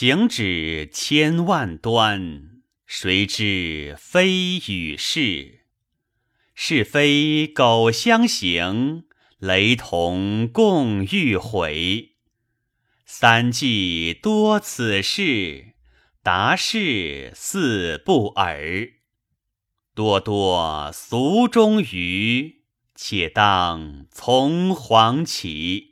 行止千万端，谁知非与是？是非苟相行，雷同共欲毁。三季多此事，达事似不尔。多多俗中愚，且当从黄起。